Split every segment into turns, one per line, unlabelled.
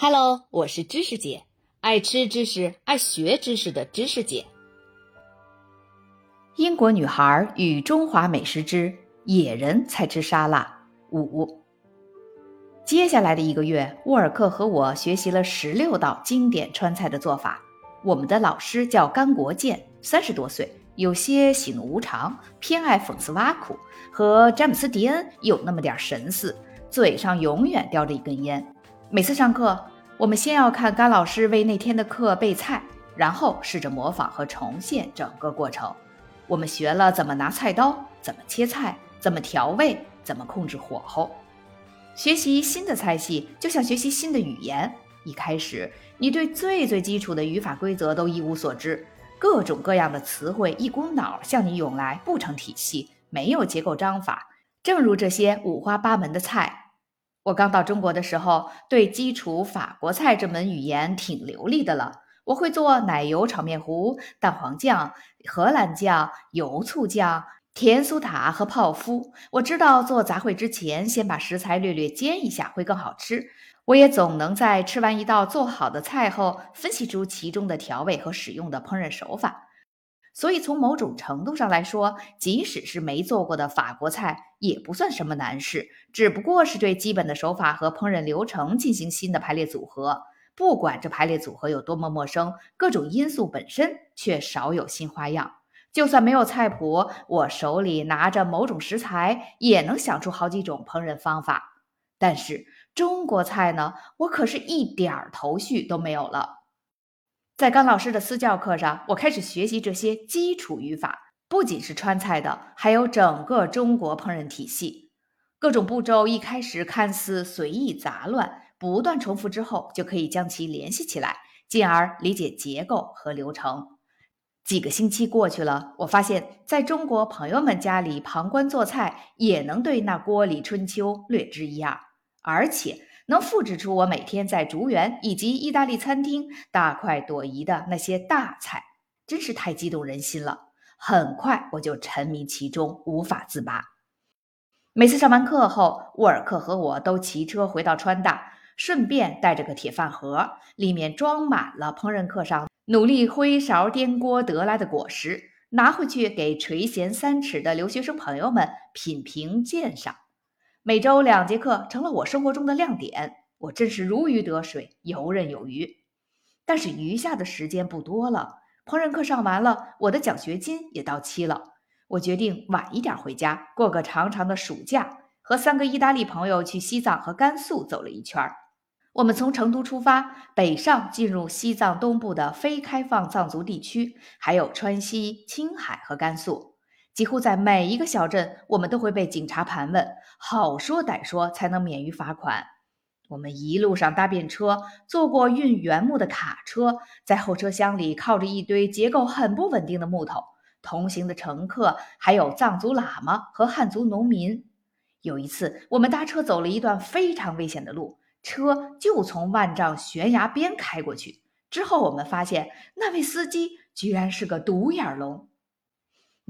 Hello，我是知识姐，爱吃知识、爱学知识的知识姐。
英国女孩与中华美食之野人才吃沙拉五。接下来的一个月，沃尔克和我学习了十六道经典川菜的做法。我们的老师叫甘国建，三十多岁，有些喜怒无常，偏爱讽刺挖苦，和詹姆斯·迪恩有那么点神似，嘴上永远叼着一根烟。每次上课，我们先要看甘老师为那天的课备菜，然后试着模仿和重现整个过程。我们学了怎么拿菜刀，怎么切菜，怎么调味，怎么控制火候。学习新的菜系就像学习新的语言。一开始，你对最最基础的语法规则都一无所知，各种各样的词汇一股脑向你涌来，不成体系，没有结构章法。正如这些五花八门的菜，我刚到中国的时候，对基础法国菜这门语言挺流利的了。我会做奶油炒面糊、蛋黄酱、荷兰酱、油醋酱、甜酥塔和泡芙。我知道做杂烩之前，先把食材略略煎一下会更好吃。我也总能在吃完一道做好的菜后，分析出其中的调味和使用的烹饪手法。所以，从某种程度上来说，即使是没做过的法国菜，也不算什么难事，只不过是对基本的手法和烹饪流程进行新的排列组合。不管这排列组合有多么陌生，各种因素本身却少有新花样。就算没有菜谱，我手里拿着某种食材，也能想出好几种烹饪方法。但是中国菜呢？我可是一点儿头绪都没有了。在甘老师的私教课上，我开始学习这些基础语法，不仅是川菜的，还有整个中国烹饪体系。各种步骤一开始看似随意杂乱，不断重复之后，就可以将其联系起来，进而理解结构和流程。几个星期过去了，我发现在中国朋友们家里旁观做菜，也能对那锅里春秋略知一二。而且能复制出我每天在竹园以及意大利餐厅大快朵颐的那些大菜，真是太激动人心了。很快我就沉迷其中，无法自拔。每次上完课后，沃尔克和我都骑车回到川大，顺便带着个铁饭盒，里面装满了烹饪课上努力挥勺颠锅得来的果实，拿回去给垂涎三尺的留学生朋友们品评鉴赏。每周两节课成了我生活中的亮点，我真是如鱼得水，游刃有余。但是余下的时间不多了，烹饪课上完了，我的奖学金也到期了。我决定晚一点回家，过个长长的暑假，和三个意大利朋友去西藏和甘肃走了一圈儿。我们从成都出发，北上进入西藏东部的非开放藏族地区，还有川西、青海和甘肃。几乎在每一个小镇，我们都会被警察盘问，好说歹说才能免于罚款。我们一路上搭便车，坐过运原木的卡车，在后车厢里靠着一堆结构很不稳定的木头。同行的乘客还有藏族喇嘛和汉族农民。有一次，我们搭车走了一段非常危险的路，车就从万丈悬崖边开过去。之后，我们发现那位司机居然是个独眼龙。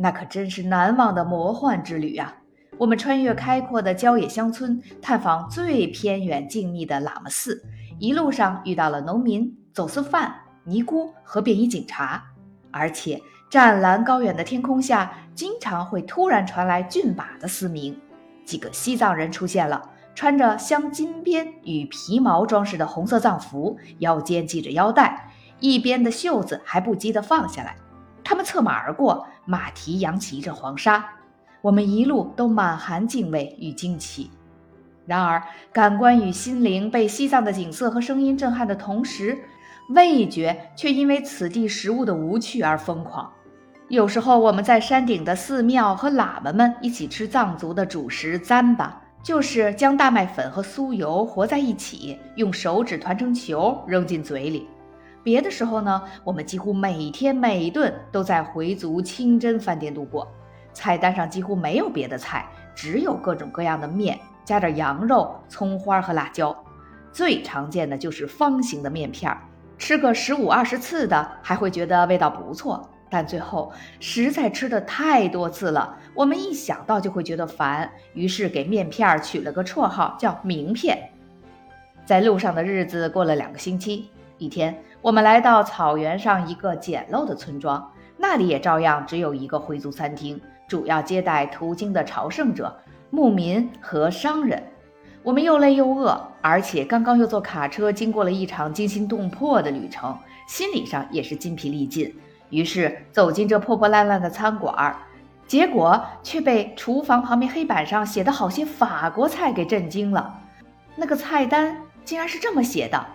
那可真是难忘的魔幻之旅啊！我们穿越开阔的郊野乡村，探访最偏远静谧的喇嘛寺，一路上遇到了农民、走私犯、尼姑和便衣警察，而且湛蓝高远的天空下，经常会突然传来骏马的嘶鸣。几个西藏人出现了，穿着镶金边与皮毛装饰的红色藏服，腰间系着腰带，一边的袖子还不羁地放下来。他们策马而过，马蹄扬起一阵黄沙，我们一路都满含敬畏与惊奇。然而，感官与心灵被西藏的景色和声音震撼的同时，味觉却因为此地食物的无趣而疯狂。有时候，我们在山顶的寺庙和喇嘛们一起吃藏族的主食糌粑，就是将大麦粉和酥油和在一起，用手指团成球扔进嘴里。别的时候呢，我们几乎每天每顿都在回族清真饭店度过。菜单上几乎没有别的菜，只有各种各样的面，加点羊肉、葱花和辣椒。最常见的就是方形的面片儿，吃个十五二十次的还会觉得味道不错，但最后实在吃的太多次了，我们一想到就会觉得烦，于是给面片儿取了个绰号叫“名片”。在路上的日子过了两个星期，一天，我们来到草原上一个简陋的村庄，那里也照样只有一个回族餐厅，主要接待途经的朝圣者、牧民和商人。我们又累又饿，而且刚刚又坐卡车经过了一场惊心动魄的旅程，心理上也是筋疲力尽。于是走进这破破烂烂的餐馆。结果却被厨房旁边黑板上写的好些法国菜给震惊了。那个菜单竟然是这么写的：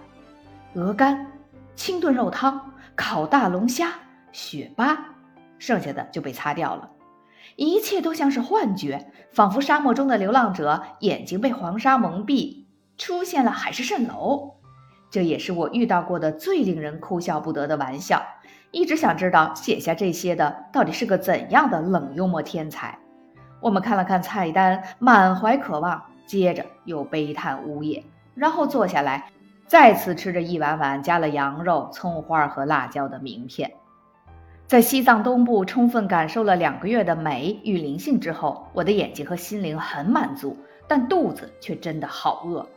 鹅肝、清炖肉汤、烤大龙虾、雪巴，剩下的就被擦掉了。一切都像是幻觉，仿佛沙漠中的流浪者眼睛被黄沙蒙蔽，出现了海市蜃楼。这也是我遇到过的最令人哭笑不得的玩笑。一直想知道写下这些的到底是个怎样的冷幽默天才。我们看了看菜单，满怀渴望，接着又悲叹呜咽，然后坐下来，再次吃着一碗碗加了羊肉、葱花和辣椒的名片。在西藏东部充分感受了两个月的美与灵性之后，我的眼睛和心灵很满足，但肚子却真的好饿。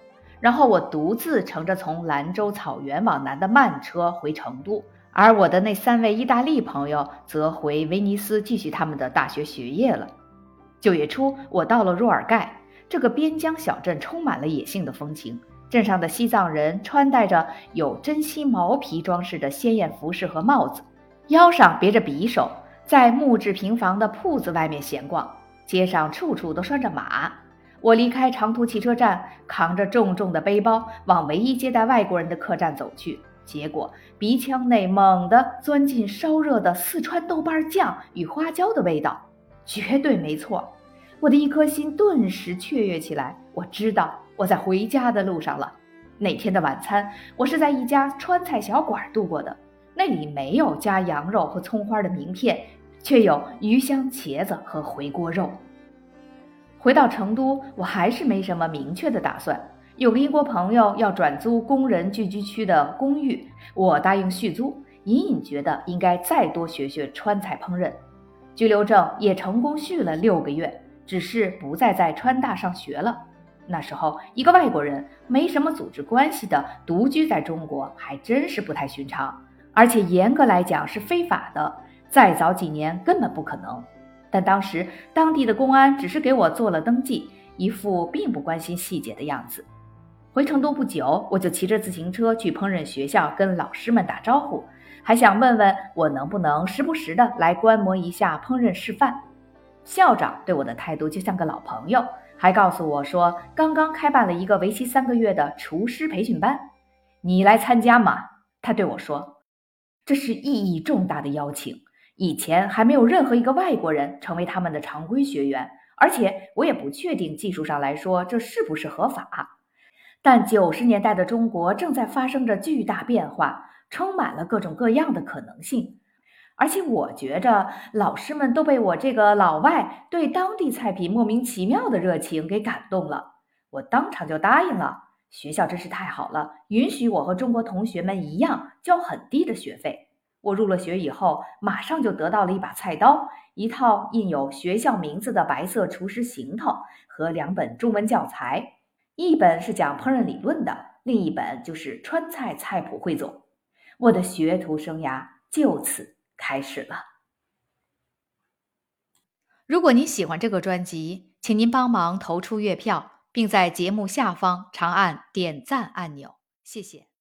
然后我独自乘着从兰州草原往南的慢车回成都。而我的那三位意大利朋友则回威尼斯继续他们的大学学业了。九月初，我到了若尔盖这个边疆小镇，充满了野性的风情。镇上的西藏人穿戴着有珍稀毛皮装饰的鲜艳服饰和帽子，腰上别着匕首，在木质平房的铺子外面闲逛。街上处处都拴着马。我离开长途汽车站，扛着重重的背包，往唯一接待外国人的客栈走去。结果鼻腔内猛地钻进烧热的四川豆瓣酱与花椒的味道，绝对没错。我的一颗心顿时雀跃起来。我知道我在回家的路上了。那天的晚餐，我是在一家川菜小馆度过的，那里没有加羊肉和葱花的名片，却有鱼香茄子和回锅肉。回到成都，我还是没什么明确的打算。有个英国朋友要转租工人聚居区的公寓，我答应续租。隐隐觉得应该再多学学川菜烹饪。居留证也成功续了六个月，只是不再在川大上学了。那时候，一个外国人没什么组织关系的独居在中国，还真是不太寻常，而且严格来讲是非法的。再早几年根本不可能。但当时当地的公安只是给我做了登记，一副并不关心细节的样子。回成都不久，我就骑着自行车去烹饪学校跟老师们打招呼，还想问问我能不能时不时的来观摩一下烹饪示范。校长对我的态度就像个老朋友，还告诉我说刚刚开办了一个为期三个月的厨师培训班，你来参加吗？他对我说，这是意义重大的邀请，以前还没有任何一个外国人成为他们的常规学员，而且我也不确定技术上来说这是不是合法。但九十年代的中国正在发生着巨大变化，充满了各种各样的可能性。而且我觉着老师们都被我这个老外对当地菜品莫名其妙的热情给感动了。我当场就答应了。学校真是太好了，允许我和中国同学们一样交很低的学费。我入了学以后，马上就得到了一把菜刀、一套印有学校名字的白色厨师行头和两本中文教材。一本是讲烹饪理论的，另一本就是川菜菜谱汇总。我的学徒生涯就此开始了。如果您喜欢这个专辑，请您帮忙投出月票，并在节目下方长按点赞按钮，谢谢。